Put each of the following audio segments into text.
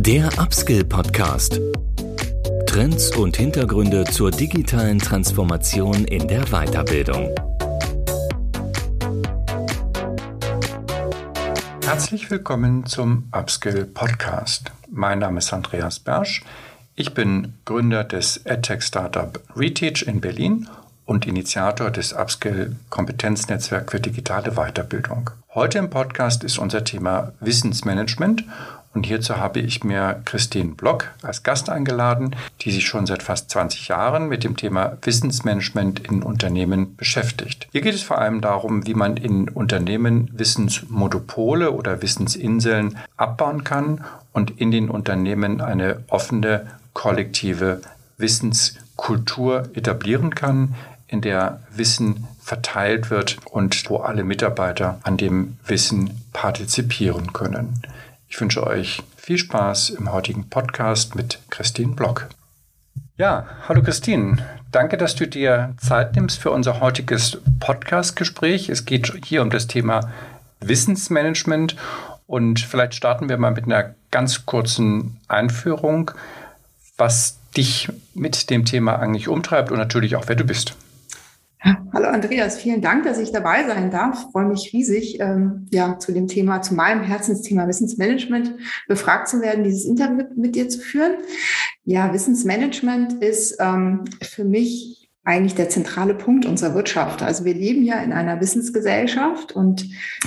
Der Upskill Podcast. Trends und Hintergründe zur digitalen Transformation in der Weiterbildung. Herzlich willkommen zum Upskill Podcast. Mein Name ist Andreas Bersch. Ich bin Gründer des EdTech Startup Reteach in Berlin und Initiator des Upskill Kompetenznetzwerk für digitale Weiterbildung. Heute im Podcast ist unser Thema Wissensmanagement und hierzu habe ich mir Christine Block als Gast eingeladen, die sich schon seit fast 20 Jahren mit dem Thema Wissensmanagement in Unternehmen beschäftigt. Hier geht es vor allem darum, wie man in Unternehmen Wissensmonopole oder Wissensinseln abbauen kann und in den Unternehmen eine offene, kollektive Wissenskultur etablieren kann, in der Wissen verteilt wird und wo alle Mitarbeiter an dem Wissen partizipieren können. Ich wünsche euch viel Spaß im heutigen Podcast mit Christine Block. Ja, hallo Christine. Danke, dass du dir Zeit nimmst für unser heutiges Podcast-Gespräch. Es geht hier um das Thema Wissensmanagement und vielleicht starten wir mal mit einer ganz kurzen Einführung, was dich mit dem Thema eigentlich umtreibt und natürlich auch, wer du bist. Hallo Andreas, vielen Dank, dass ich dabei sein darf. Ich freue mich riesig, ähm, ja, zu dem Thema, zu meinem Herzensthema Wissensmanagement befragt zu werden, dieses Interview mit, mit dir zu führen. Ja, Wissensmanagement ist ähm, für mich eigentlich der zentrale Punkt unserer Wirtschaft. Also wir leben ja in einer Wissensgesellschaft und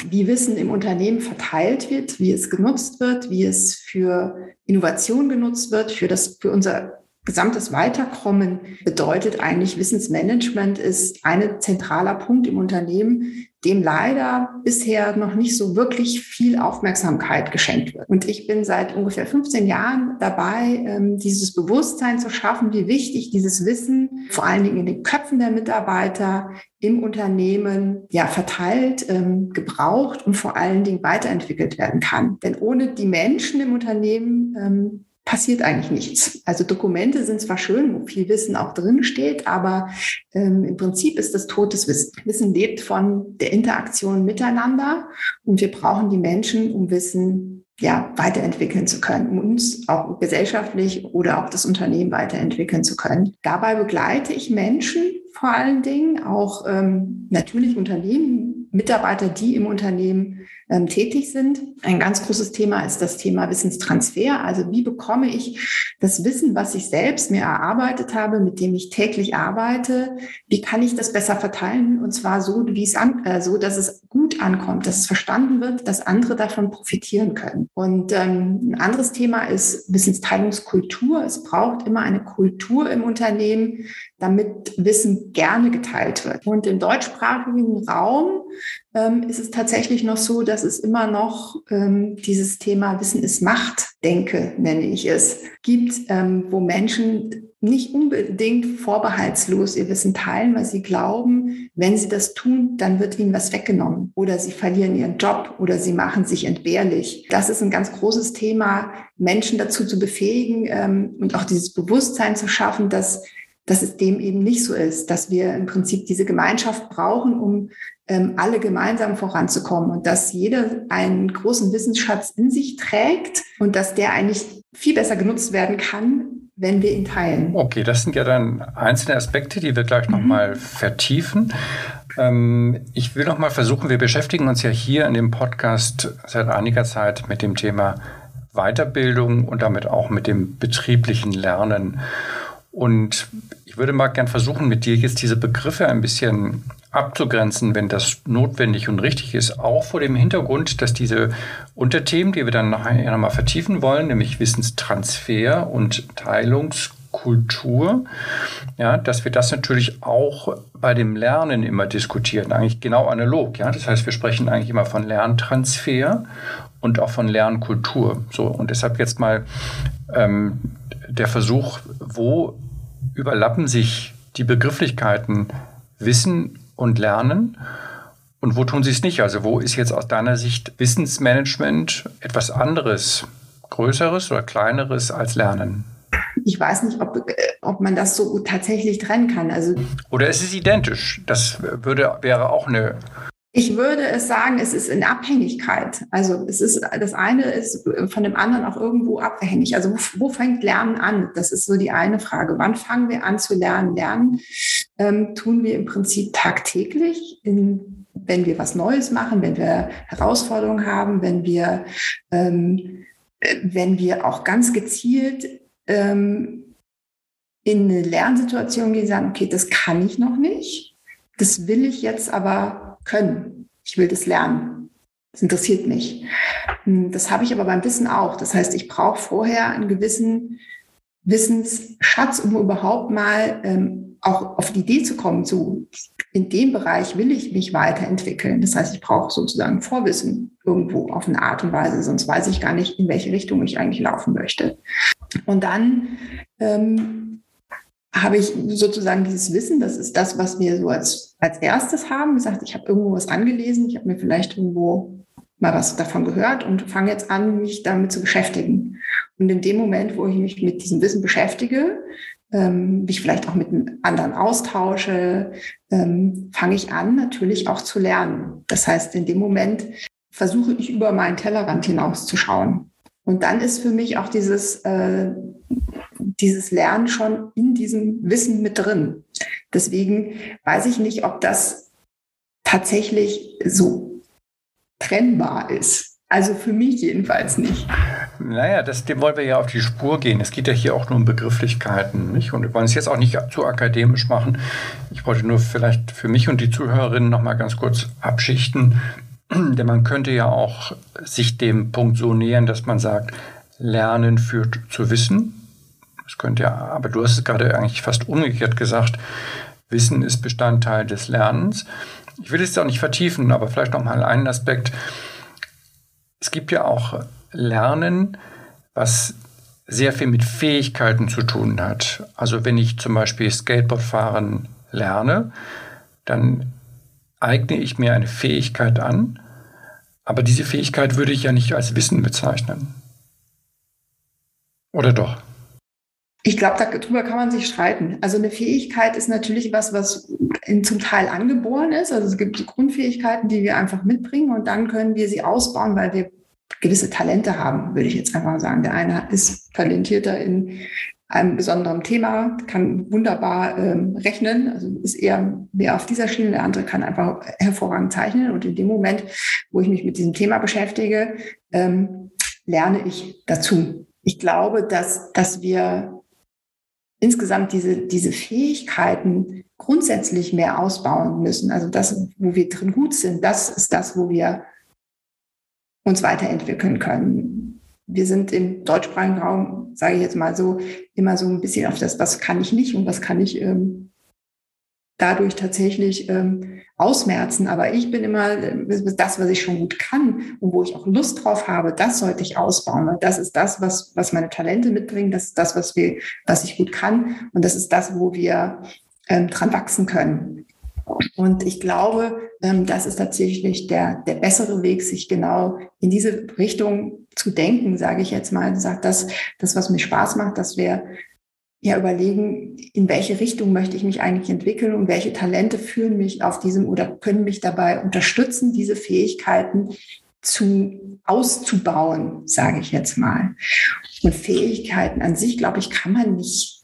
wie Wissen im Unternehmen verteilt wird, wie es genutzt wird, wie es für Innovation genutzt wird, für das, für unser gesamtes Weiterkommen bedeutet eigentlich Wissensmanagement ist ein zentraler Punkt im Unternehmen, dem leider bisher noch nicht so wirklich viel Aufmerksamkeit geschenkt wird. Und ich bin seit ungefähr 15 Jahren dabei, ähm, dieses Bewusstsein zu schaffen, wie wichtig dieses Wissen vor allen Dingen in den Köpfen der Mitarbeiter im Unternehmen ja verteilt, ähm, gebraucht und vor allen Dingen weiterentwickelt werden kann. Denn ohne die Menschen im Unternehmen ähm, passiert eigentlich nichts. Also Dokumente sind zwar schön, wo viel Wissen auch drin steht, aber ähm, im Prinzip ist das totes Wissen. Wissen lebt von der Interaktion miteinander und wir brauchen die Menschen, um Wissen ja, weiterentwickeln zu können, um uns auch gesellschaftlich oder auch das Unternehmen weiterentwickeln zu können. Dabei begleite ich Menschen vor allen Dingen, auch ähm, natürlich Unternehmen, Mitarbeiter, die im Unternehmen ähm, tätig sind. Ein ganz großes Thema ist das Thema Wissenstransfer. Also wie bekomme ich das Wissen, was ich selbst mir erarbeitet habe, mit dem ich täglich arbeite, wie kann ich das besser verteilen? Und zwar so, wie es an, äh, so, dass es gut ankommt, dass es verstanden wird, dass andere davon profitieren können. Und ähm, ein anderes Thema ist Wissensteilungskultur. Es braucht immer eine Kultur im Unternehmen, damit Wissen gerne geteilt wird. Und im deutschsprachigen Raum ähm, ist es tatsächlich noch so, dass es immer noch ähm, dieses Thema Wissen ist Macht, denke, nenne ich es, gibt, ähm, wo Menschen nicht unbedingt vorbehaltslos ihr Wissen teilen, weil sie glauben, wenn sie das tun, dann wird ihnen was weggenommen oder sie verlieren ihren Job oder sie machen sich entbehrlich. Das ist ein ganz großes Thema, Menschen dazu zu befähigen ähm, und auch dieses Bewusstsein zu schaffen, dass dass es dem eben nicht so ist, dass wir im Prinzip diese Gemeinschaft brauchen, um ähm, alle gemeinsam voranzukommen und dass jeder einen großen Wissensschatz in sich trägt und dass der eigentlich viel besser genutzt werden kann, wenn wir ihn teilen. Okay, das sind ja dann einzelne Aspekte, die wir gleich mhm. nochmal vertiefen. Ähm, ich will nochmal versuchen, wir beschäftigen uns ja hier in dem Podcast seit einiger Zeit mit dem Thema Weiterbildung und damit auch mit dem betrieblichen Lernen. Und ich würde mal gern versuchen, mit dir jetzt diese Begriffe ein bisschen abzugrenzen, wenn das notwendig und richtig ist, auch vor dem Hintergrund, dass diese Unterthemen, die wir dann nachher nochmal vertiefen wollen, nämlich Wissenstransfer und Teilungskultur, ja, dass wir das natürlich auch bei dem Lernen immer diskutieren, eigentlich genau analog. Ja, das heißt, wir sprechen eigentlich immer von Lerntransfer und auch von Lernkultur. So und deshalb jetzt mal ähm, der Versuch, wo überlappen sich die Begrifflichkeiten Wissen und lernen? Und wo tun sie es nicht? Also wo ist jetzt aus deiner Sicht Wissensmanagement etwas anderes, größeres oder kleineres als Lernen? Ich weiß nicht, ob, äh, ob man das so tatsächlich trennen kann. Also oder ist es identisch? Das würde, wäre auch eine Ich würde es sagen, es ist in Abhängigkeit. Also es ist das eine ist von dem anderen auch irgendwo abhängig. Also wo, wo fängt Lernen an? Das ist so die eine Frage. Wann fangen wir an zu lernen? Lernen ähm, tun wir im Prinzip tagtäglich, in, wenn wir was Neues machen, wenn wir Herausforderungen haben, wenn wir ähm, wenn wir auch ganz gezielt ähm, in eine Lernsituation gehen, sagen, okay, das kann ich noch nicht, das will ich jetzt aber können. Ich will das lernen. Das interessiert mich. Hm, das habe ich aber beim Wissen auch. Das heißt, ich brauche vorher einen gewissen Wissensschatz, um überhaupt mal ähm, auch auf die Idee zu kommen, so in dem Bereich will ich mich weiterentwickeln. Das heißt, ich brauche sozusagen Vorwissen irgendwo auf eine Art und Weise, sonst weiß ich gar nicht, in welche Richtung ich eigentlich laufen möchte. Und dann ähm, habe ich sozusagen dieses Wissen, das ist das, was wir so als, als erstes haben, gesagt, ich habe irgendwo was angelesen, ich habe mir vielleicht irgendwo mal was davon gehört und fange jetzt an, mich damit zu beschäftigen. Und in dem Moment, wo ich mich mit diesem Wissen beschäftige, ähm, mich vielleicht auch mit anderen austausche, ähm, fange ich an, natürlich auch zu lernen. Das heißt, in dem Moment versuche ich über meinen Tellerrand hinauszuschauen. Und dann ist für mich auch dieses, äh, dieses Lernen schon in diesem Wissen mit drin. Deswegen weiß ich nicht, ob das tatsächlich so trennbar ist. Also für mich jedenfalls nicht. Naja, das, dem wollen wir ja auf die Spur gehen. Es geht ja hier auch nur um Begrifflichkeiten. Nicht? Und wir wollen es jetzt auch nicht zu akademisch machen. Ich wollte nur vielleicht für mich und die Zuhörerinnen noch mal ganz kurz abschichten. Denn man könnte ja auch sich dem Punkt so nähern, dass man sagt, Lernen führt zu Wissen. Das könnte ja, aber du hast es gerade eigentlich fast umgekehrt gesagt. Wissen ist Bestandteil des Lernens. Ich will es auch nicht vertiefen, aber vielleicht noch mal einen Aspekt. Es gibt ja auch Lernen, was sehr viel mit Fähigkeiten zu tun hat. Also wenn ich zum Beispiel Skateboardfahren lerne, dann eigne ich mir eine Fähigkeit an, aber diese Fähigkeit würde ich ja nicht als Wissen bezeichnen. Oder doch? Ich glaube, darüber kann man sich streiten. Also eine Fähigkeit ist natürlich was, was in, zum Teil angeboren ist. Also es gibt Grundfähigkeiten, die wir einfach mitbringen und dann können wir sie ausbauen, weil wir gewisse Talente haben, würde ich jetzt einfach sagen. Der eine ist talentierter in einem besonderen Thema, kann wunderbar ähm, rechnen, also ist eher mehr auf dieser Schiene. Der andere kann einfach hervorragend zeichnen. Und in dem Moment, wo ich mich mit diesem Thema beschäftige, ähm, lerne ich dazu. Ich glaube, dass, dass wir insgesamt diese, diese Fähigkeiten grundsätzlich mehr ausbauen müssen. Also das, wo wir drin gut sind, das ist das, wo wir uns weiterentwickeln können. Wir sind im deutschsprachigen Raum, sage ich jetzt mal so, immer so ein bisschen auf das, was kann ich nicht und was kann ich ähm, dadurch tatsächlich ähm, ausmerzen. Aber ich bin immer, das, was ich schon gut kann und wo ich auch Lust drauf habe, das sollte ich ausbauen. Weil das ist das, was, was meine Talente mitbringen. Das ist das, was wir, was ich gut kann. Und das ist das, wo wir ähm, dran wachsen können. Und ich glaube, ähm, das ist tatsächlich der, der bessere Weg, sich genau in diese Richtung zu denken, sage ich jetzt mal. Sagt das, das, was mir Spaß macht, dass wir ja überlegen, in welche Richtung möchte ich mich eigentlich entwickeln und welche Talente führen mich auf diesem oder können mich dabei unterstützen, diese Fähigkeiten zu auszubauen, sage ich jetzt mal. Und Fähigkeiten an sich, glaube ich, kann man nicht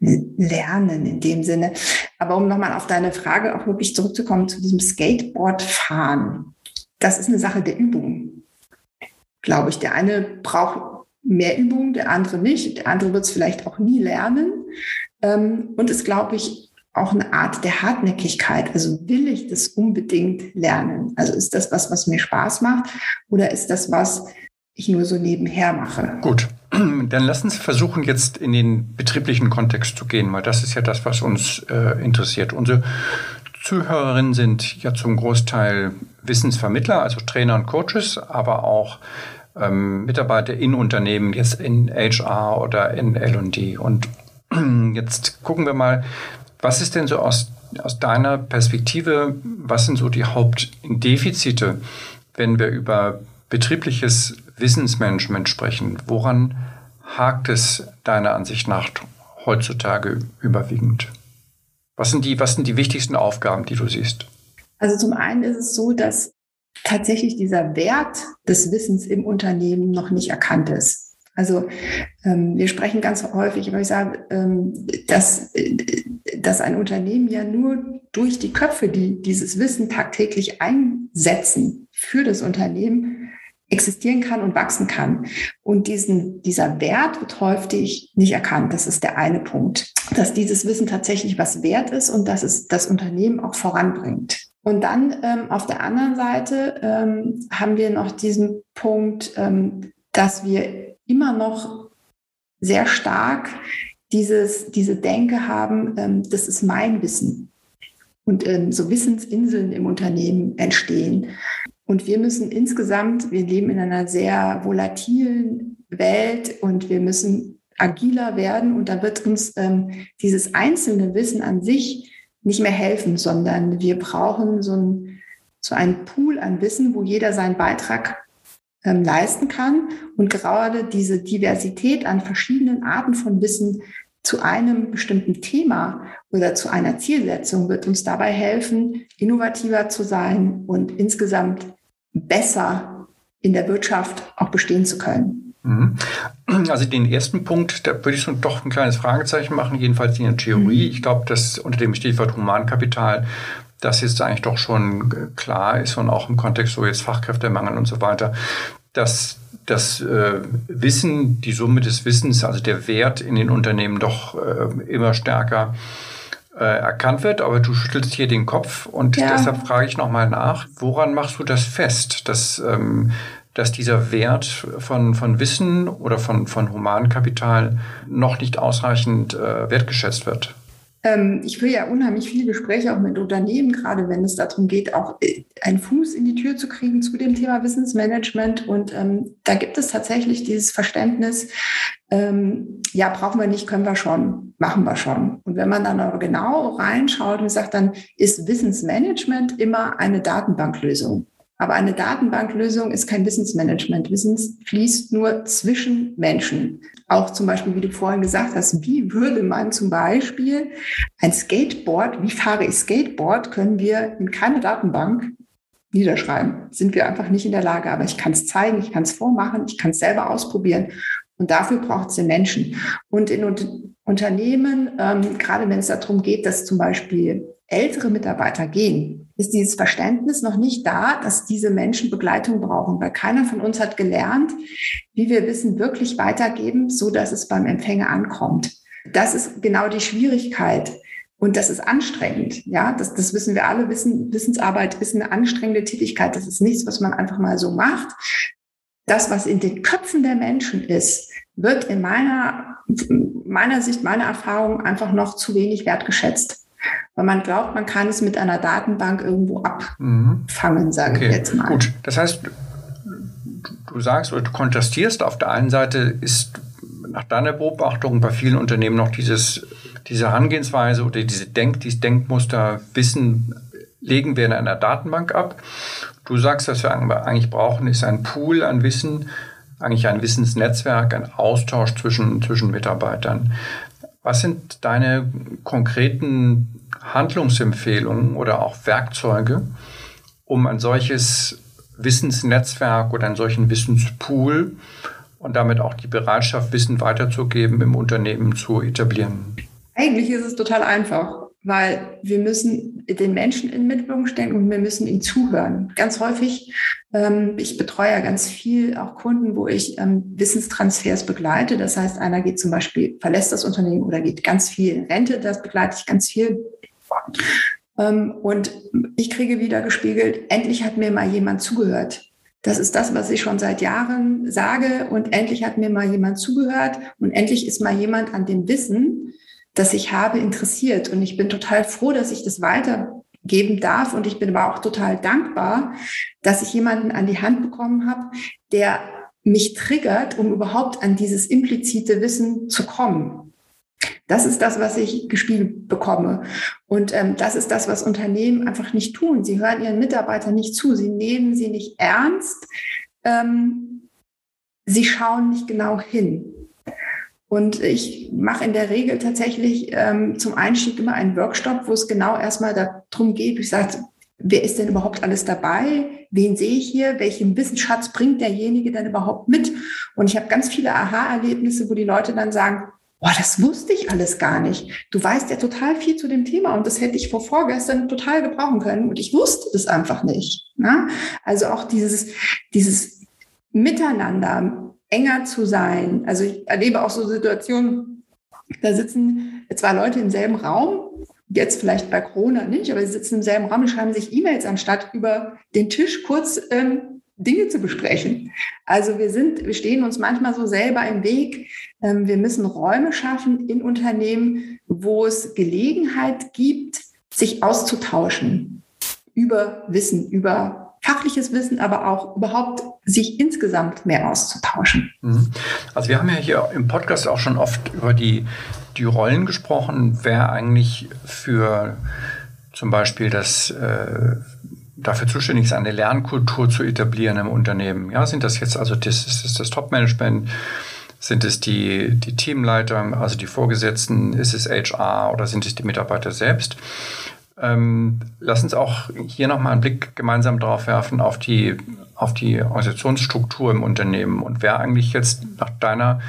lernen in dem Sinne. Aber um nochmal auf deine Frage auch wirklich zurückzukommen zu diesem Skateboardfahren, das ist eine Sache der Übung, glaube ich. Der eine braucht mehr Übung, der andere nicht. Der andere wird es vielleicht auch nie lernen. Ähm, und ist, glaube ich, auch eine Art der Hartnäckigkeit. Also will ich das unbedingt lernen? Also ist das was, was mir Spaß macht oder ist das was, ich nur so nebenher mache? Gut, dann lass uns versuchen, jetzt in den betrieblichen Kontext zu gehen, weil das ist ja das, was uns äh, interessiert. Unsere Zuhörerinnen sind ja zum Großteil Wissensvermittler, also Trainer und Coaches, aber auch ähm, Mitarbeiter in Unternehmen, jetzt in HR oder in LD. Und jetzt gucken wir mal, was ist denn so aus, aus deiner Perspektive, was sind so die Hauptdefizite, wenn wir über betriebliches Wissensmanagement sprechen? Woran hakt es deiner Ansicht nach heutzutage überwiegend? Was sind die, was sind die wichtigsten Aufgaben, die du siehst? Also zum einen ist es so, dass tatsächlich dieser Wert des Wissens im Unternehmen noch nicht erkannt ist. Also ähm, wir sprechen ganz häufig, aber ich sage, ähm, dass, äh, dass ein Unternehmen ja nur durch die Köpfe, die dieses Wissen tagtäglich einsetzen für das Unternehmen, existieren kann und wachsen kann. Und diesen, dieser Wert wird häufig nicht erkannt. Das ist der eine Punkt, dass dieses Wissen tatsächlich was wert ist und dass es das Unternehmen auch voranbringt. Und dann ähm, auf der anderen Seite ähm, haben wir noch diesen Punkt, ähm, dass wir immer noch sehr stark dieses, diese Denke haben, ähm, das ist mein Wissen. Und ähm, so Wissensinseln im Unternehmen entstehen. Und wir müssen insgesamt, wir leben in einer sehr volatilen Welt und wir müssen agiler werden. Und da wird uns ähm, dieses einzelne Wissen an sich nicht mehr helfen, sondern wir brauchen so, ein, so einen Pool an Wissen, wo jeder seinen Beitrag ähm, leisten kann. Und gerade diese Diversität an verschiedenen Arten von Wissen zu einem bestimmten Thema oder zu einer Zielsetzung wird uns dabei helfen, innovativer zu sein und insgesamt besser in der Wirtschaft auch bestehen zu können. Mhm. Also den ersten Punkt, da würde ich so doch ein kleines Fragezeichen machen, jedenfalls in der Theorie. Mhm. Ich glaube, dass unter dem Stichwort Humankapital das jetzt eigentlich doch schon klar ist und auch im Kontext so jetzt Fachkräftemangel und so weiter, dass das äh, Wissen, die Summe des Wissens, also der Wert in den Unternehmen doch äh, immer stärker äh, erkannt wird. Aber du schüttelst hier den Kopf und ja. deshalb frage ich nochmal nach, woran machst du das fest, dass ähm, dass dieser Wert von, von Wissen oder von, von Humankapital noch nicht ausreichend äh, wertgeschätzt wird? Ähm, ich führe ja unheimlich viele Gespräche auch mit Unternehmen, gerade wenn es darum geht, auch äh, einen Fuß in die Tür zu kriegen zu dem Thema Wissensmanagement. Und ähm, da gibt es tatsächlich dieses Verständnis, ähm, ja, brauchen wir nicht, können wir schon, machen wir schon. Und wenn man dann aber genau reinschaut und sagt, dann ist Wissensmanagement immer eine Datenbanklösung. Aber eine Datenbanklösung ist kein Wissensmanagement. Wissen fließt nur zwischen Menschen. Auch zum Beispiel, wie du vorhin gesagt hast, wie würde man zum Beispiel ein Skateboard, wie fahre ich Skateboard, können wir in keine Datenbank niederschreiben. Sind wir einfach nicht in der Lage. Aber ich kann es zeigen, ich kann es vormachen, ich kann es selber ausprobieren. Und dafür braucht es den Menschen. Und in Unternehmen, ähm, gerade wenn es darum geht, dass zum Beispiel ältere Mitarbeiter gehen, ist dieses Verständnis noch nicht da, dass diese Menschen Begleitung brauchen, weil keiner von uns hat gelernt, wie wir Wissen wirklich weitergeben, so dass es beim Empfänger ankommt. Das ist genau die Schwierigkeit. Und das ist anstrengend. Ja, das, das wissen wir alle. Wissen, Wissensarbeit ist eine anstrengende Tätigkeit. Das ist nichts, was man einfach mal so macht. Das, was in den Köpfen der Menschen ist, wird in meiner, meiner Sicht, meiner Erfahrung einfach noch zu wenig wertgeschätzt weil man glaubt, man kann es mit einer Datenbank irgendwo abfangen, sage okay. ich jetzt mal. Gut, das heißt, du sagst oder du kontrastierst, auf der einen Seite ist nach deiner Beobachtung bei vielen Unternehmen noch dieses, diese Herangehensweise oder diese Denk, dieses Denkmuster, Wissen legen wir in einer Datenbank ab. Du sagst, was wir eigentlich brauchen, ist ein Pool an Wissen, eigentlich ein Wissensnetzwerk, ein Austausch zwischen, zwischen Mitarbeitern. Was sind deine konkreten Handlungsempfehlungen oder auch Werkzeuge, um ein solches Wissensnetzwerk oder einen solchen Wissenspool und damit auch die Bereitschaft, Wissen weiterzugeben im Unternehmen zu etablieren? Eigentlich ist es total einfach weil wir müssen den Menschen in den Mittelpunkt stellen und wir müssen ihnen zuhören. Ganz häufig, ähm, ich betreue ja ganz viel auch Kunden, wo ich ähm, Wissenstransfers begleite. Das heißt, einer geht zum Beispiel, verlässt das Unternehmen oder geht ganz viel in Rente, das begleite ich ganz viel. Ähm, und ich kriege wieder gespiegelt, endlich hat mir mal jemand zugehört. Das ist das, was ich schon seit Jahren sage. Und endlich hat mir mal jemand zugehört und endlich ist mal jemand an dem Wissen, das ich habe, interessiert. Und ich bin total froh, dass ich das weitergeben darf. Und ich bin aber auch total dankbar, dass ich jemanden an die Hand bekommen habe, der mich triggert, um überhaupt an dieses implizite Wissen zu kommen. Das ist das, was ich gespielt bekomme. Und ähm, das ist das, was Unternehmen einfach nicht tun. Sie hören ihren Mitarbeitern nicht zu. Sie nehmen sie nicht ernst. Ähm, sie schauen nicht genau hin. Und ich mache in der Regel tatsächlich ähm, zum Einstieg immer einen Workshop, wo es genau erstmal darum geht, ich sage, wer ist denn überhaupt alles dabei? Wen sehe ich hier? Welchen Wissensschatz bringt derjenige denn überhaupt mit? Und ich habe ganz viele Aha-Erlebnisse, wo die Leute dann sagen, boah, das wusste ich alles gar nicht. Du weißt ja total viel zu dem Thema und das hätte ich vor vorgestern total gebrauchen können und ich wusste das einfach nicht. Ne? Also auch dieses, dieses Miteinander enger zu sein. Also ich erlebe auch so Situationen, da sitzen zwei Leute im selben Raum jetzt vielleicht bei Corona nicht, aber sie sitzen im selben Raum und schreiben sich E-Mails, anstatt über den Tisch kurz ähm, Dinge zu besprechen. Also wir sind, wir stehen uns manchmal so selber im Weg. Ähm, wir müssen Räume schaffen in Unternehmen, wo es Gelegenheit gibt, sich auszutauschen über Wissen, über fachliches Wissen, aber auch überhaupt sich insgesamt mehr auszutauschen. Mhm. Also wir haben ja hier im Podcast auch schon oft über die, die Rollen gesprochen, wer eigentlich für zum Beispiel das äh, dafür zuständig ist, eine Lernkultur zu etablieren im Unternehmen. Ja, sind das jetzt also das, ist das, das Top-Management? Sind es die, die Teamleiter, also die Vorgesetzten? Ist es HR oder sind es die Mitarbeiter selbst? Ähm, lass uns auch hier nochmal einen Blick gemeinsam drauf werfen auf die, auf die Organisationsstruktur im Unternehmen und wer eigentlich jetzt nach deiner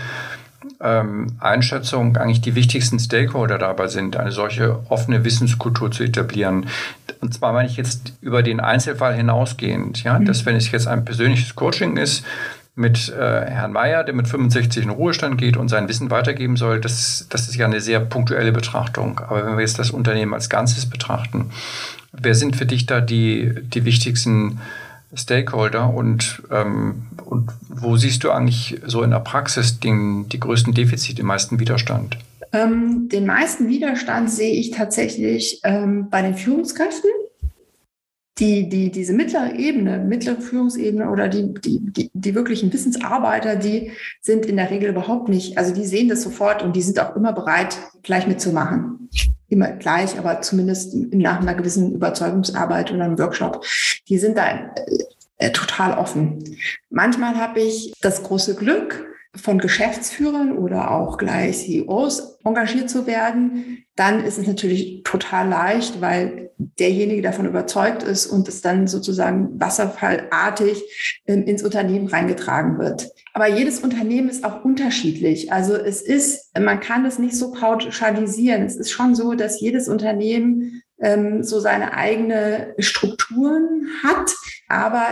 ähm, Einschätzung eigentlich die wichtigsten Stakeholder dabei sind, eine solche offene Wissenskultur zu etablieren. Und zwar meine ich jetzt über den Einzelfall hinausgehend, ja, mhm. dass wenn es jetzt ein persönliches Coaching ist, mit äh, Herrn Mayer, der mit 65 in Ruhestand geht und sein Wissen weitergeben soll, das, das ist ja eine sehr punktuelle Betrachtung. Aber wenn wir jetzt das Unternehmen als Ganzes betrachten, wer sind für dich da die, die wichtigsten Stakeholder und, ähm, und wo siehst du eigentlich so in der Praxis den, die größten Defizite, den meisten Widerstand? Ähm, den meisten Widerstand sehe ich tatsächlich ähm, bei den Führungskräften. Die, die, diese mittlere Ebene, mittlere Führungsebene oder die, die, die, die wirklichen Wissensarbeiter, die sind in der Regel überhaupt nicht, also die sehen das sofort und die sind auch immer bereit, gleich mitzumachen immer gleich, aber zumindest nach einer gewissen Überzeugungsarbeit oder einem Workshop, die sind da äh, total offen. Manchmal habe ich das große Glück, von Geschäftsführern oder auch gleich CEOs engagiert zu werden, dann ist es natürlich total leicht, weil derjenige davon überzeugt ist und es dann sozusagen wasserfallartig ins Unternehmen reingetragen wird. Aber jedes Unternehmen ist auch unterschiedlich. Also es ist, man kann es nicht so pauschalisieren. Es ist schon so, dass jedes Unternehmen ähm, so seine eigene Strukturen hat. Aber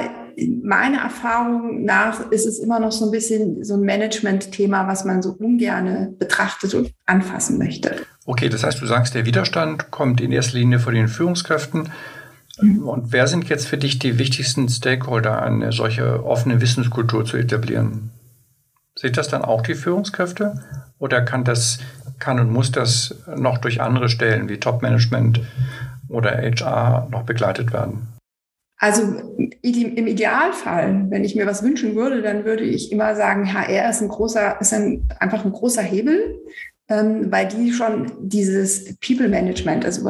meiner Erfahrung nach ist es immer noch so ein bisschen so ein Management-Thema, was man so ungerne betrachtet und anfassen möchte. Okay, das heißt, du sagst, der Widerstand kommt in erster Linie von den Führungskräften. Mhm. Und wer sind jetzt für dich die wichtigsten Stakeholder, eine solche offene Wissenskultur zu etablieren? Sind das dann auch die Führungskräfte? Oder kann das, kann und muss das noch durch andere Stellen wie Top-Management oder HR noch begleitet werden? Also im Idealfall, wenn ich mir was wünschen würde, dann würde ich immer sagen, HR ist ein großer, ist ein, einfach ein großer Hebel, ähm, weil die schon dieses People Management, also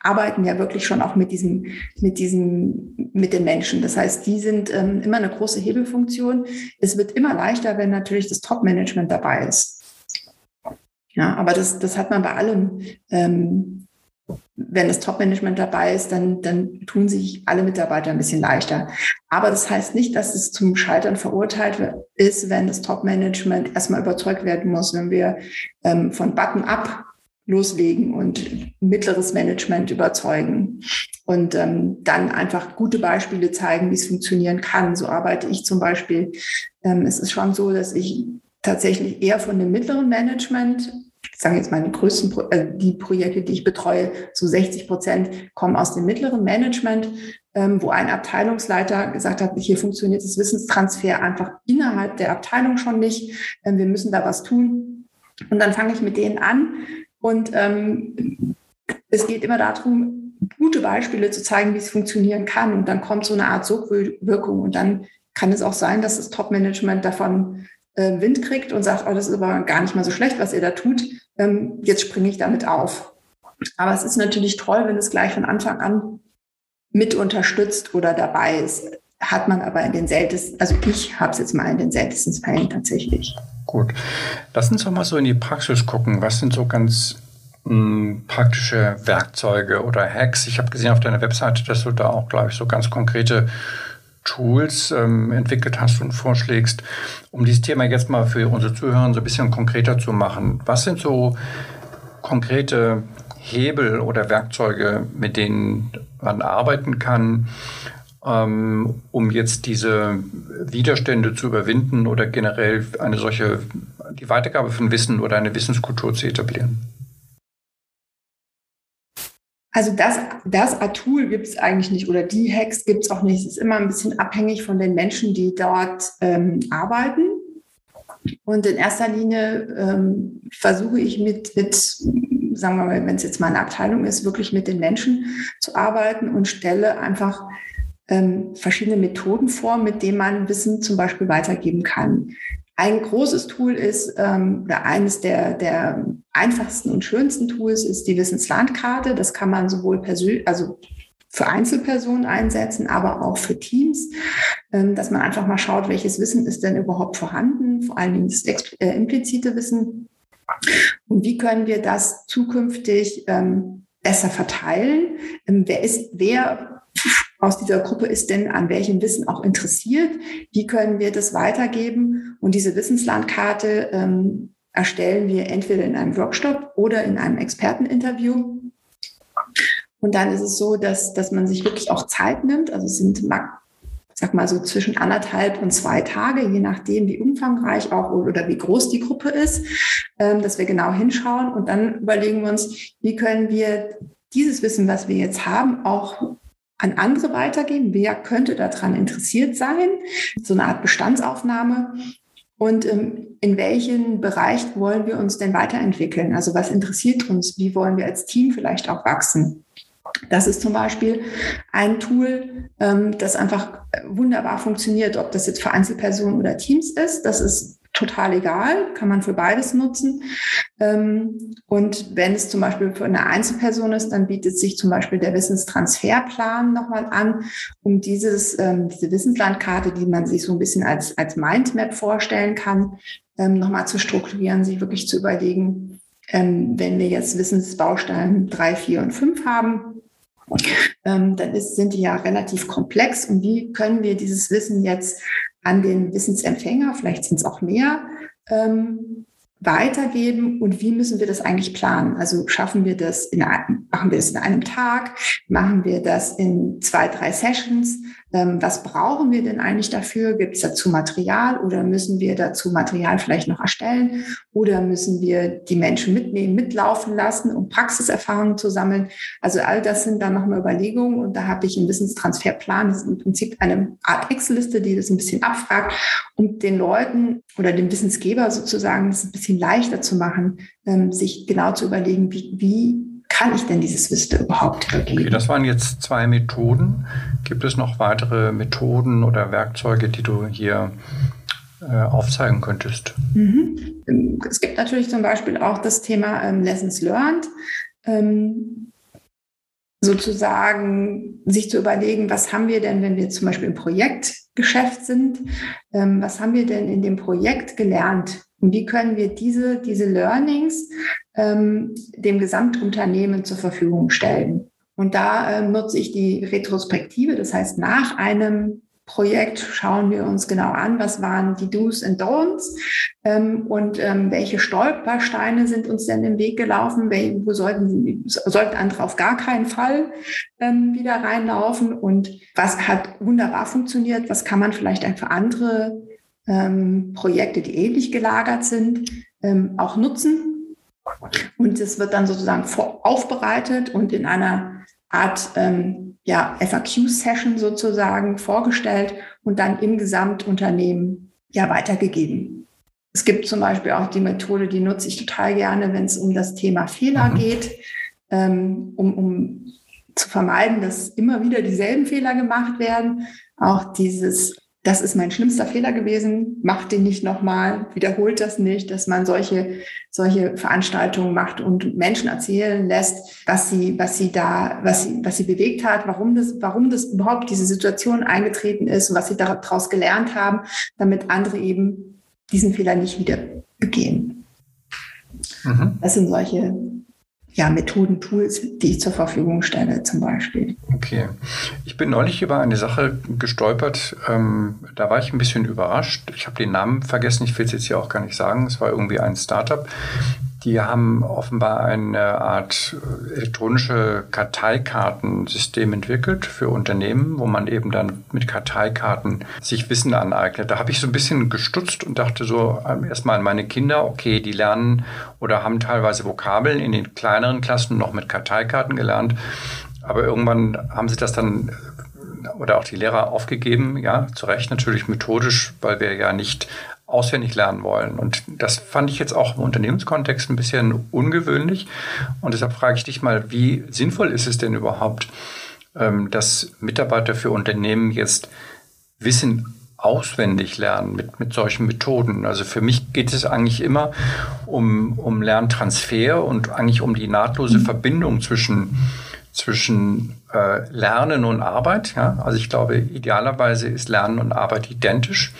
arbeiten ja wirklich schon auch mit diesem, mit diesem, mit den Menschen. Das heißt, die sind ähm, immer eine große Hebelfunktion. Es wird immer leichter, wenn natürlich das Top Management dabei ist. Ja, aber das, das hat man bei allem. Ähm, wenn das Top-Management dabei ist, dann, dann tun sich alle Mitarbeiter ein bisschen leichter. Aber das heißt nicht, dass es zum Scheitern verurteilt ist, wenn das Top-Management erstmal überzeugt werden muss, wenn wir ähm, von Button-up loslegen und mittleres Management überzeugen und ähm, dann einfach gute Beispiele zeigen, wie es funktionieren kann. So arbeite ich zum Beispiel. Ähm, es ist schon so, dass ich tatsächlich eher von dem mittleren Management ich sage jetzt die größten, Pro äh, die Projekte, die ich betreue, so 60 Prozent kommen aus dem mittleren Management, ähm, wo ein Abteilungsleiter gesagt hat, hier funktioniert das Wissenstransfer einfach innerhalb der Abteilung schon nicht. Ähm, wir müssen da was tun. Und dann fange ich mit denen an und ähm, es geht immer darum, gute Beispiele zu zeigen, wie es funktionieren kann. Und dann kommt so eine Art Sogwirkung und dann kann es auch sein, dass das Top-Management davon äh, Wind kriegt und sagt, oh, das ist aber gar nicht mal so schlecht, was ihr da tut, ähm, jetzt springe ich damit auf. Aber es ist natürlich toll, wenn es gleich von Anfang an mit unterstützt oder dabei ist. Hat man aber in den seltensten, also ich habe es jetzt mal in den seltensten Fällen tatsächlich. Gut. Lass uns doch mal so in die Praxis gucken. Was sind so ganz hm, praktische Werkzeuge oder Hacks? Ich habe gesehen auf deiner Webseite, dass du da auch, glaube ich, so ganz konkrete Tools ähm, entwickelt hast und vorschlägst, um dieses Thema jetzt mal für unsere Zuhörer so ein bisschen konkreter zu machen. Was sind so konkrete Hebel oder Werkzeuge, mit denen man arbeiten kann, ähm, um jetzt diese Widerstände zu überwinden oder generell eine solche, die Weitergabe von Wissen oder eine Wissenskultur zu etablieren? Also das, das A-Tool gibt es eigentlich nicht oder die Hacks gibt es auch nicht. Es ist immer ein bisschen abhängig von den Menschen, die dort ähm, arbeiten. Und in erster Linie ähm, versuche ich mit, mit, sagen wir mal, wenn es jetzt mal eine Abteilung ist, wirklich mit den Menschen zu arbeiten und stelle einfach ähm, verschiedene Methoden vor, mit denen man Wissen zum Beispiel weitergeben kann. Ein großes Tool ist, ähm, oder eines der, der einfachsten und schönsten Tools ist die Wissenslandkarte. Das kann man sowohl persönlich, also für Einzelpersonen einsetzen, aber auch für Teams, ähm, dass man einfach mal schaut, welches Wissen ist denn überhaupt vorhanden, vor allen Dingen das äh, implizite Wissen. Und wie können wir das zukünftig ähm, besser verteilen? Ähm, wer ist, wer aus dieser Gruppe ist denn an welchem Wissen auch interessiert? Wie können wir das weitergeben? Und diese Wissenslandkarte ähm, erstellen wir entweder in einem Workshop oder in einem Experteninterview. Und dann ist es so, dass, dass man sich wirklich auch Zeit nimmt. Also es sind, sag mal so zwischen anderthalb und zwei Tage, je nachdem, wie umfangreich auch oder wie groß die Gruppe ist, ähm, dass wir genau hinschauen und dann überlegen wir uns, wie können wir dieses Wissen, was wir jetzt haben, auch an andere weitergeben. Wer könnte daran interessiert sein? So eine Art Bestandsaufnahme. Und ähm, in welchen Bereich wollen wir uns denn weiterentwickeln? Also was interessiert uns? Wie wollen wir als Team vielleicht auch wachsen? Das ist zum Beispiel ein Tool, ähm, das einfach wunderbar funktioniert, ob das jetzt für Einzelpersonen oder Teams ist. Das ist total egal, kann man für beides nutzen. Ähm, und wenn es zum Beispiel für eine Einzelperson ist, dann bietet sich zum Beispiel der Wissenstransferplan nochmal an, um dieses, ähm, diese Wissenslandkarte, die man sich so ein bisschen als, als Mindmap vorstellen kann, ähm, nochmal zu strukturieren, sich wirklich zu überlegen, wenn wir jetzt Wissensbausteine drei, vier und fünf haben, dann ist, sind die ja relativ komplex. Und wie können wir dieses Wissen jetzt an den Wissensempfänger, vielleicht sind es auch mehr, ähm, weitergeben und wie müssen wir das eigentlich planen? Also schaffen wir das in einem, machen wir das in einem Tag? Machen wir das in zwei, drei Sessions? Ähm, was brauchen wir denn eigentlich dafür? Gibt es dazu Material oder müssen wir dazu Material vielleicht noch erstellen? Oder müssen wir die Menschen mitnehmen, mitlaufen lassen, um Praxiserfahrungen zu sammeln? Also all das sind dann nochmal Überlegungen und da habe ich einen Wissenstransferplan. Das ist im Prinzip eine Art Excel-Liste, die das ein bisschen abfragt, um den Leuten oder dem Wissensgeber sozusagen das ein bisschen leichter zu machen, ähm, sich genau zu überlegen, wie, wie kann ich denn dieses Wissen überhaupt übergeben? Okay, das waren jetzt zwei Methoden. Gibt es noch weitere Methoden oder Werkzeuge, die du hier äh, aufzeigen könntest? Mhm. Es gibt natürlich zum Beispiel auch das Thema ähm, Lessons Learned. Ähm, sozusagen sich zu überlegen, was haben wir denn, wenn wir zum Beispiel im Projektgeschäft sind, ähm, was haben wir denn in dem Projekt gelernt? Und wie können wir diese, diese Learnings ähm, dem Gesamtunternehmen zur Verfügung stellen? Und da äh, nutze ich die Retrospektive, das heißt nach einem Projekt schauen wir uns genau an, was waren die Do's und Don'ts ähm, und ähm, welche Stolpersteine sind uns denn im Weg gelaufen, Wel wo sollten, sollten andere auf gar keinen Fall ähm, wieder reinlaufen? Und was hat wunderbar funktioniert, was kann man vielleicht einfach andere ähm, Projekte, die ähnlich gelagert sind, ähm, auch nutzen. Und es wird dann sozusagen aufbereitet und in einer Art ähm, ja, FAQ-Session sozusagen vorgestellt und dann im Gesamtunternehmen ja weitergegeben. Es gibt zum Beispiel auch die Methode, die nutze ich total gerne, wenn es um das Thema Fehler mhm. geht, ähm, um, um zu vermeiden, dass immer wieder dieselben Fehler gemacht werden. Auch dieses das ist mein schlimmster Fehler gewesen, macht den nicht nochmal, wiederholt das nicht, dass man solche, solche Veranstaltungen macht und Menschen erzählen lässt, was sie, was sie da, was sie, was sie bewegt hat, warum das, warum das überhaupt diese Situation eingetreten ist und was sie daraus gelernt haben, damit andere eben diesen Fehler nicht wieder begehen. Mhm. Das sind solche ja, Methoden, Tools, die ich zur Verfügung stelle, zum Beispiel. Okay. Ich bin neulich über eine Sache gestolpert. Ähm, da war ich ein bisschen überrascht. Ich habe den Namen vergessen. Ich will es jetzt hier auch gar nicht sagen. Es war irgendwie ein Startup. Die haben offenbar eine Art elektronische Karteikartensystem entwickelt für Unternehmen, wo man eben dann mit Karteikarten sich Wissen aneignet. Da habe ich so ein bisschen gestutzt und dachte so ähm, erstmal an meine Kinder, okay, die lernen oder haben teilweise Vokabeln in den kleineren Klassen noch mit Karteikarten gelernt. Aber irgendwann haben sie das dann oder auch die Lehrer aufgegeben, ja, zu Recht natürlich methodisch, weil wir ja nicht auswendig lernen wollen. Und das fand ich jetzt auch im Unternehmenskontext ein bisschen ungewöhnlich. Und deshalb frage ich dich mal, wie sinnvoll ist es denn überhaupt, ähm, dass Mitarbeiter für Unternehmen jetzt Wissen auswendig lernen mit, mit solchen Methoden. Also für mich geht es eigentlich immer um, um Lerntransfer und eigentlich um die nahtlose Verbindung zwischen, zwischen äh, Lernen und Arbeit. Ja? Also ich glaube, idealerweise ist Lernen und Arbeit identisch.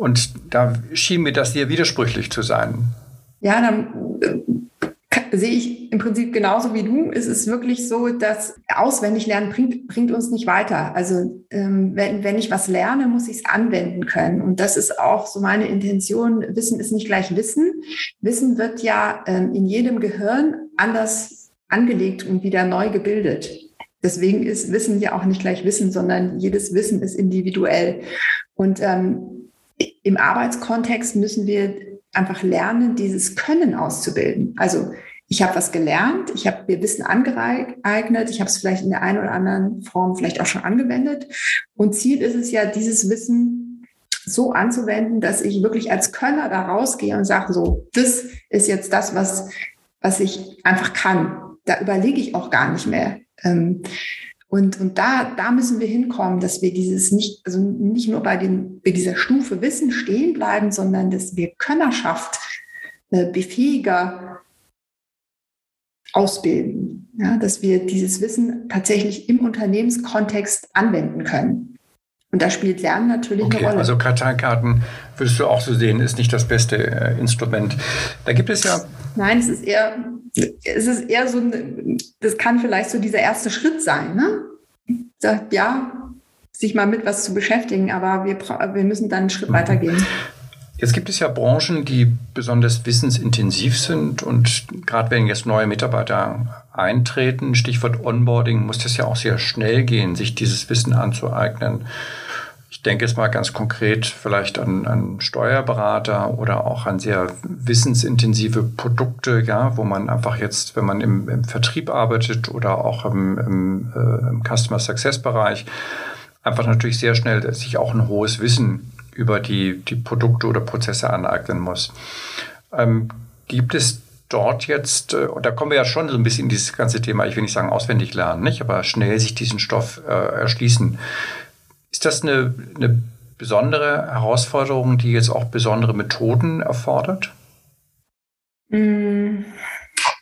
Und da schien mir das sehr widersprüchlich zu sein. Ja, dann äh, sehe ich im Prinzip genauso wie du. Es ist wirklich so, dass auswendig lernen bringt, bringt uns nicht weiter. Also ähm, wenn, wenn ich was lerne, muss ich es anwenden können. Und das ist auch so meine Intention. Wissen ist nicht gleich Wissen. Wissen wird ja ähm, in jedem Gehirn anders angelegt und wieder neu gebildet. Deswegen ist Wissen ja auch nicht gleich Wissen, sondern jedes Wissen ist individuell. Und ähm, im Arbeitskontext müssen wir einfach lernen, dieses Können auszubilden. Also ich habe was gelernt, ich habe mir Wissen angeeignet, ich habe es vielleicht in der einen oder anderen Form vielleicht auch schon angewendet. Und Ziel ist es ja, dieses Wissen so anzuwenden, dass ich wirklich als Könner da rausgehe und sage, so, das ist jetzt das, was, was ich einfach kann. Da überlege ich auch gar nicht mehr. Ähm, und, und da, da müssen wir hinkommen, dass wir dieses nicht, also nicht nur bei, den, bei dieser Stufe Wissen stehen bleiben, sondern dass wir Könnerschaft äh, befähiger ausbilden. Ja, dass wir dieses Wissen tatsächlich im Unternehmenskontext anwenden können. Und da spielt Lernen natürlich okay, eine Rolle. Also Karteikarten würdest du auch so sehen, ist nicht das beste äh, Instrument. Da gibt es ja. Nein, es ist eher, es ist eher so, das kann vielleicht so dieser erste Schritt sein, ne? Sagt, ja, sich mal mit was zu beschäftigen, aber wir, wir müssen dann einen Schritt mhm. weitergehen. Jetzt gibt es ja Branchen, die besonders wissensintensiv sind und gerade wenn jetzt neue Mitarbeiter eintreten, Stichwort Onboarding, muss das ja auch sehr schnell gehen, sich dieses Wissen anzueignen. Ich denke jetzt mal ganz konkret vielleicht an, an Steuerberater oder auch an sehr wissensintensive Produkte, ja, wo man einfach jetzt, wenn man im, im Vertrieb arbeitet oder auch im, im, äh, im Customer Success Bereich, einfach natürlich sehr schnell sich auch ein hohes Wissen über die, die Produkte oder Prozesse aneignen muss. Ähm, gibt es dort jetzt, äh, und da kommen wir ja schon so ein bisschen in dieses ganze Thema, ich will nicht sagen auswendig lernen, nicht, aber schnell sich diesen Stoff äh, erschließen. Ist das eine, eine besondere Herausforderung, die jetzt auch besondere Methoden erfordert? Mm,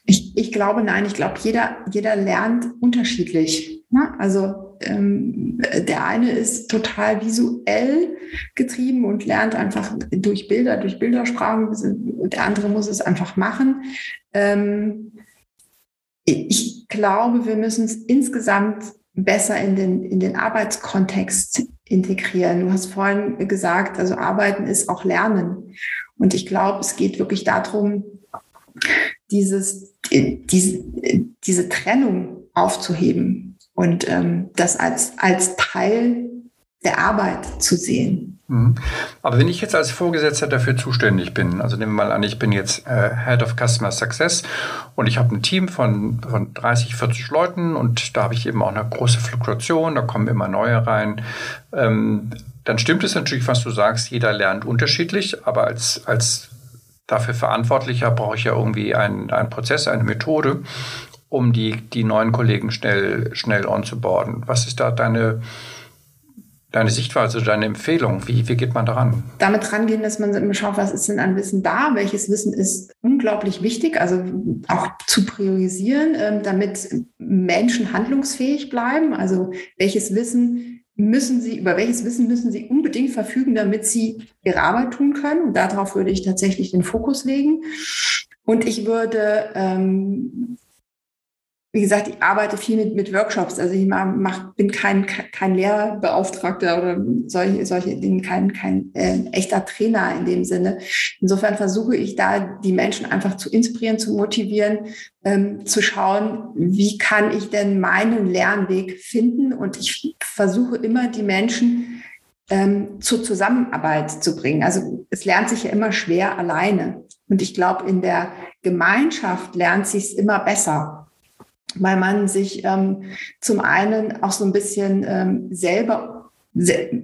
ich, ich glaube, nein. Ich glaube, jeder, jeder lernt unterschiedlich. Ne? Also ähm, der eine ist total visuell getrieben und lernt einfach durch Bilder, durch Bildersprachen. Der andere muss es einfach machen. Ähm, ich glaube, wir müssen es insgesamt besser in den, in den Arbeitskontext integrieren. Du hast vorhin gesagt, also Arbeiten ist auch Lernen. Und ich glaube, es geht wirklich darum, dieses, diese, diese Trennung aufzuheben und ähm, das als, als Teil der Arbeit zu sehen. Mhm. Aber wenn ich jetzt als Vorgesetzter dafür zuständig bin, also nehmen wir mal an, ich bin jetzt äh, Head of Customer Success und ich habe ein Team von, von 30, 40 Leuten und da habe ich eben auch eine große Fluktuation, da kommen immer neue rein. Ähm, dann stimmt es natürlich, was du sagst, jeder lernt unterschiedlich, aber als, als dafür Verantwortlicher brauche ich ja irgendwie einen, einen Prozess, eine Methode, um die, die neuen Kollegen schnell, schnell onzuboarden. Was ist da deine deine Sichtweise, deine Empfehlung? Wie, wie geht man daran? Damit rangehen, dass man schaut, was ist denn an Wissen da? Welches Wissen ist unglaublich wichtig? Also auch zu priorisieren, ähm, damit Menschen handlungsfähig bleiben. Also welches Wissen müssen sie, über welches Wissen müssen sie unbedingt verfügen, damit sie ihre Arbeit tun können? Und darauf würde ich tatsächlich den Fokus legen. Und ich würde ähm, wie gesagt, ich arbeite viel mit, mit Workshops. Also ich mach, bin kein, kein Lehrbeauftragter oder solche, solche Dinge, kein, kein äh, echter Trainer in dem Sinne. Insofern versuche ich da, die Menschen einfach zu inspirieren, zu motivieren, ähm, zu schauen, wie kann ich denn meinen Lernweg finden. Und ich versuche immer, die Menschen ähm, zur Zusammenarbeit zu bringen. Also es lernt sich ja immer schwer alleine. Und ich glaube, in der Gemeinschaft lernt sich es immer besser weil man sich ähm, zum einen auch so ein bisschen ähm, selber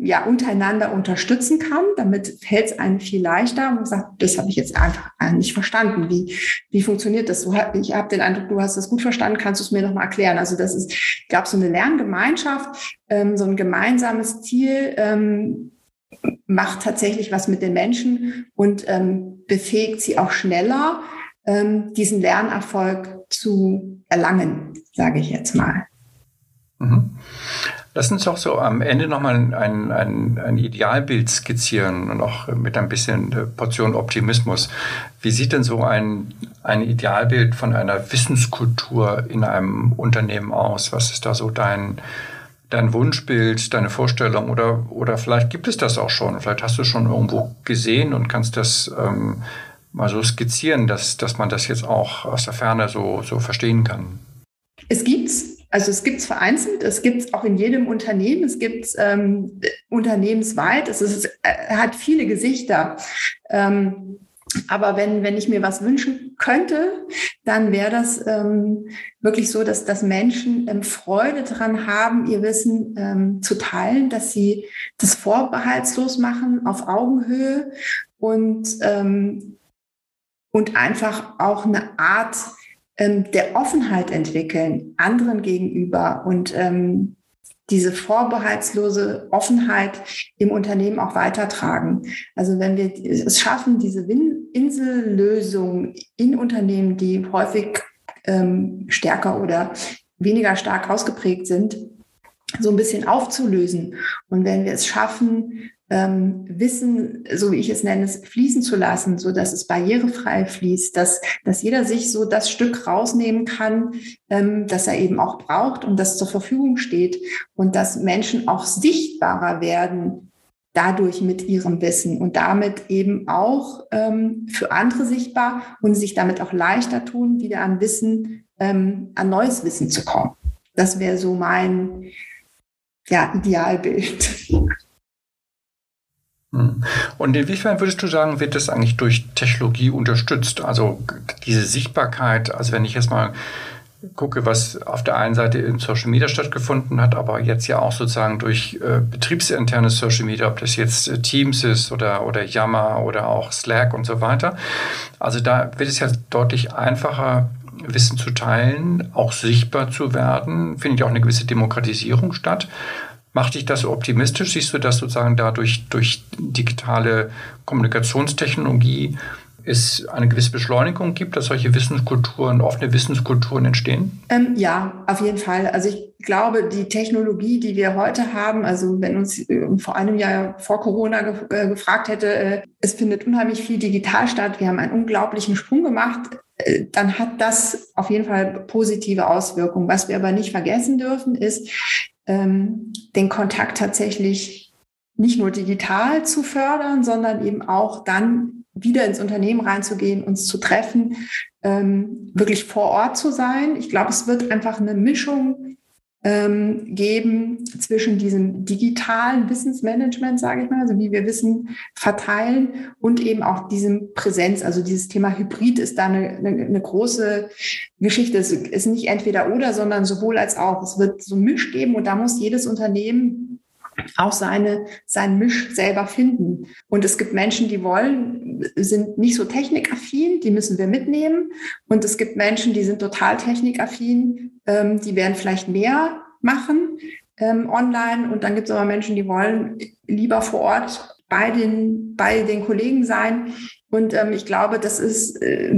ja, untereinander unterstützen kann. Damit fällt es einem viel leichter. Und sagt, das habe ich jetzt einfach nicht verstanden. Wie, wie funktioniert das? Ich habe den Eindruck, du hast das gut verstanden. Kannst du es mir nochmal erklären? Also das ist, glaube, so eine Lerngemeinschaft, ähm, so ein gemeinsames Ziel ähm, macht tatsächlich was mit den Menschen und ähm, befähigt sie auch schneller, ähm, diesen Lernerfolg zu erlangen, sage ich jetzt mal. Mhm. Lass uns doch so am Ende nochmal ein, ein, ein Idealbild skizzieren und auch mit ein bisschen Portion Optimismus. Wie sieht denn so ein, ein Idealbild von einer Wissenskultur in einem Unternehmen aus? Was ist da so dein, dein Wunschbild, deine Vorstellung oder, oder vielleicht gibt es das auch schon? Vielleicht hast du schon irgendwo gesehen und kannst das ähm, mal so skizzieren, dass, dass man das jetzt auch aus der Ferne so, so verstehen kann? Es gibt's. Also es gibt es vereinzelt, es gibt es auch in jedem Unternehmen, es gibt es ähm, unternehmensweit, es, ist, es hat viele Gesichter. Ähm, aber wenn, wenn ich mir was wünschen könnte, dann wäre das ähm, wirklich so, dass, dass Menschen ähm, Freude daran haben, ihr Wissen ähm, zu teilen, dass sie das vorbehaltslos machen, auf Augenhöhe und ähm, und einfach auch eine Art ähm, der Offenheit entwickeln, anderen gegenüber und ähm, diese vorbehaltslose Offenheit im Unternehmen auch weitertragen. Also wenn wir es schaffen, diese Insellösung in Unternehmen, die häufig ähm, stärker oder weniger stark ausgeprägt sind, so ein bisschen aufzulösen. Und wenn wir es schaffen, ähm, Wissen, so wie ich es nenne, fließen zu lassen, so dass es barrierefrei fließt, dass, dass jeder sich so das Stück rausnehmen kann, ähm, das er eben auch braucht und das zur Verfügung steht und dass Menschen auch sichtbarer werden dadurch mit ihrem Wissen und damit eben auch ähm, für andere sichtbar und sich damit auch leichter tun, wieder an Wissen, ähm, an neues Wissen zu kommen. Das wäre so mein ja, Idealbild. Hm. Und inwiefern würdest du sagen, wird das eigentlich durch Technologie unterstützt? Also diese Sichtbarkeit, also wenn ich jetzt mal gucke, was auf der einen Seite in Social Media stattgefunden hat, aber jetzt ja auch sozusagen durch äh, betriebsinterne Social Media, ob das jetzt äh, Teams ist oder, oder Yammer oder auch Slack und so weiter. Also da wird es ja deutlich einfacher, Wissen zu teilen, auch sichtbar zu werden, findet ja auch eine gewisse Demokratisierung statt. Macht dich das optimistisch? Siehst du, dass sozusagen dadurch durch digitale Kommunikationstechnologie es eine gewisse Beschleunigung gibt, dass solche Wissenskulturen, offene Wissenskulturen entstehen? Ähm, ja, auf jeden Fall. Also ich glaube, die Technologie, die wir heute haben, also wenn uns äh, vor einem Jahr vor Corona ge äh, gefragt hätte, äh, es findet unheimlich viel digital statt, wir haben einen unglaublichen Sprung gemacht, äh, dann hat das auf jeden Fall positive Auswirkungen. Was wir aber nicht vergessen dürfen, ist, ähm, den Kontakt tatsächlich nicht nur digital zu fördern, sondern eben auch dann wieder ins Unternehmen reinzugehen, uns zu treffen, ähm, wirklich vor Ort zu sein. Ich glaube, es wird einfach eine Mischung ähm, geben zwischen diesem digitalen Wissensmanagement, sage ich mal, also wie wir Wissen verteilen und eben auch diesem Präsenz. Also dieses Thema Hybrid ist da eine, eine, eine große Geschichte. Es ist nicht entweder oder, sondern sowohl als auch. Es wird so Misch geben und da muss jedes Unternehmen auch seine, sein Misch selber finden. Und es gibt Menschen, die wollen, sind nicht so technikaffin, die müssen wir mitnehmen. Und es gibt Menschen, die sind total technikaffin, ähm, die werden vielleicht mehr machen ähm, online. Und dann gibt es aber Menschen, die wollen lieber vor Ort bei den, bei den Kollegen sein. Und ähm, ich glaube, das ist, äh,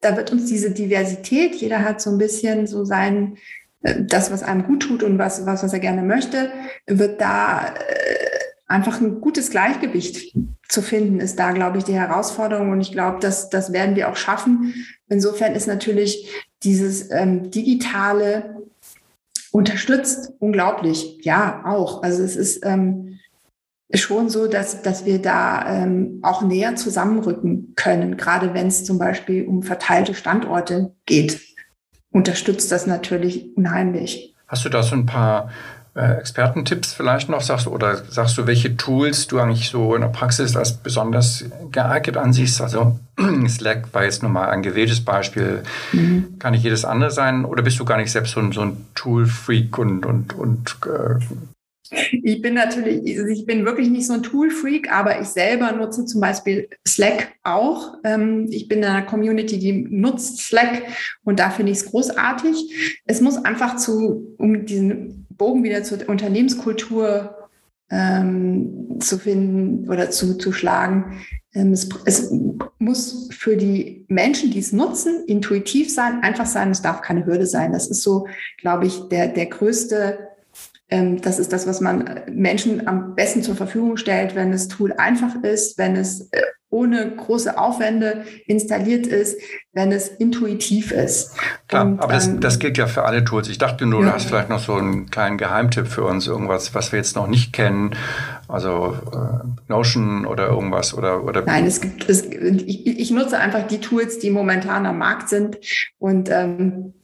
da wird uns diese Diversität, jeder hat so ein bisschen so sein, äh, das, was einem gut tut und was, was, was er gerne möchte, wird da äh, einfach ein gutes Gleichgewicht zu finden, ist da, glaube ich, die Herausforderung. Und ich glaube, das, das werden wir auch schaffen. Insofern ist natürlich dieses ähm, digitale unterstützt unglaublich. Ja, auch. Also es ist ähm, schon so, dass, dass wir da ähm, auch näher zusammenrücken können, gerade wenn es zum Beispiel um verteilte Standorte geht. Unterstützt das natürlich unheimlich. Hast du da so ein paar äh, Expertentipps vielleicht noch sagst du, oder sagst du, welche Tools du eigentlich so in der Praxis als besonders geeignet ansiehst? Also Slack war jetzt nur mal ein gewähltes Beispiel. Mhm. Kann nicht jedes andere sein? Oder bist du gar nicht selbst so ein, so ein Tool-Freak und, und, und äh, ich bin natürlich, also ich bin wirklich nicht so ein Tool-Freak, aber ich selber nutze zum Beispiel Slack auch. Ähm, ich bin in einer Community, die nutzt Slack und da finde ich es großartig. Es muss einfach zu, um diesen Bogen wieder zur Unternehmenskultur ähm, zu finden oder zu, zu schlagen. Ähm, es, es, muss für die Menschen, die es nutzen, intuitiv sein, einfach sein. Es darf keine Hürde sein. Das ist so, glaube ich, der, der größte das ist das, was man Menschen am besten zur Verfügung stellt, wenn das Tool einfach ist, wenn es äh, ohne große Aufwände installiert ist, wenn es intuitiv ist. Klar, und, aber das, ähm, das gilt ja für alle Tools. Ich dachte nur, ja. du hast vielleicht noch so einen kleinen Geheimtipp für uns, irgendwas, was wir jetzt noch nicht kennen, also äh, Notion oder irgendwas oder oder. Nein, es gibt, es, ich, ich nutze einfach die Tools, die momentan am Markt sind und ähm,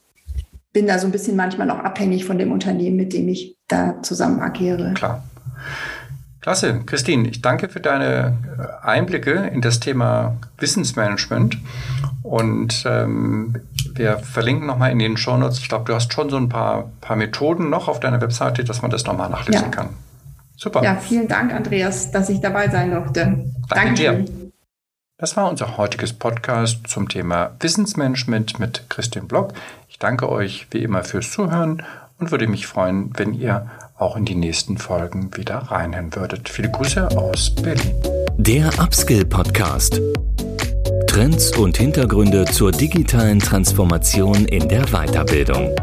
bin da so ein bisschen manchmal noch abhängig von dem Unternehmen, mit dem ich da zusammen agiere. Klar. Klasse. Christine, ich danke für deine äh, Einblicke in das Thema Wissensmanagement. Und ähm, wir verlinken nochmal in den Shownotes. Ich glaube, du hast schon so ein paar, paar Methoden noch auf deiner Webseite, dass man das nochmal nachlesen ja. kann. Super. Ja, vielen Dank, Andreas, dass ich dabei sein durfte. Danke Dankeschön. dir. Das war unser heutiges Podcast zum Thema Wissensmanagement mit Christian Block. Ich danke euch wie immer fürs Zuhören und würde mich freuen, wenn ihr auch in die nächsten Folgen wieder reinhören würdet. Viele Grüße aus Berlin. Der Upskill Podcast. Trends und Hintergründe zur digitalen Transformation in der Weiterbildung.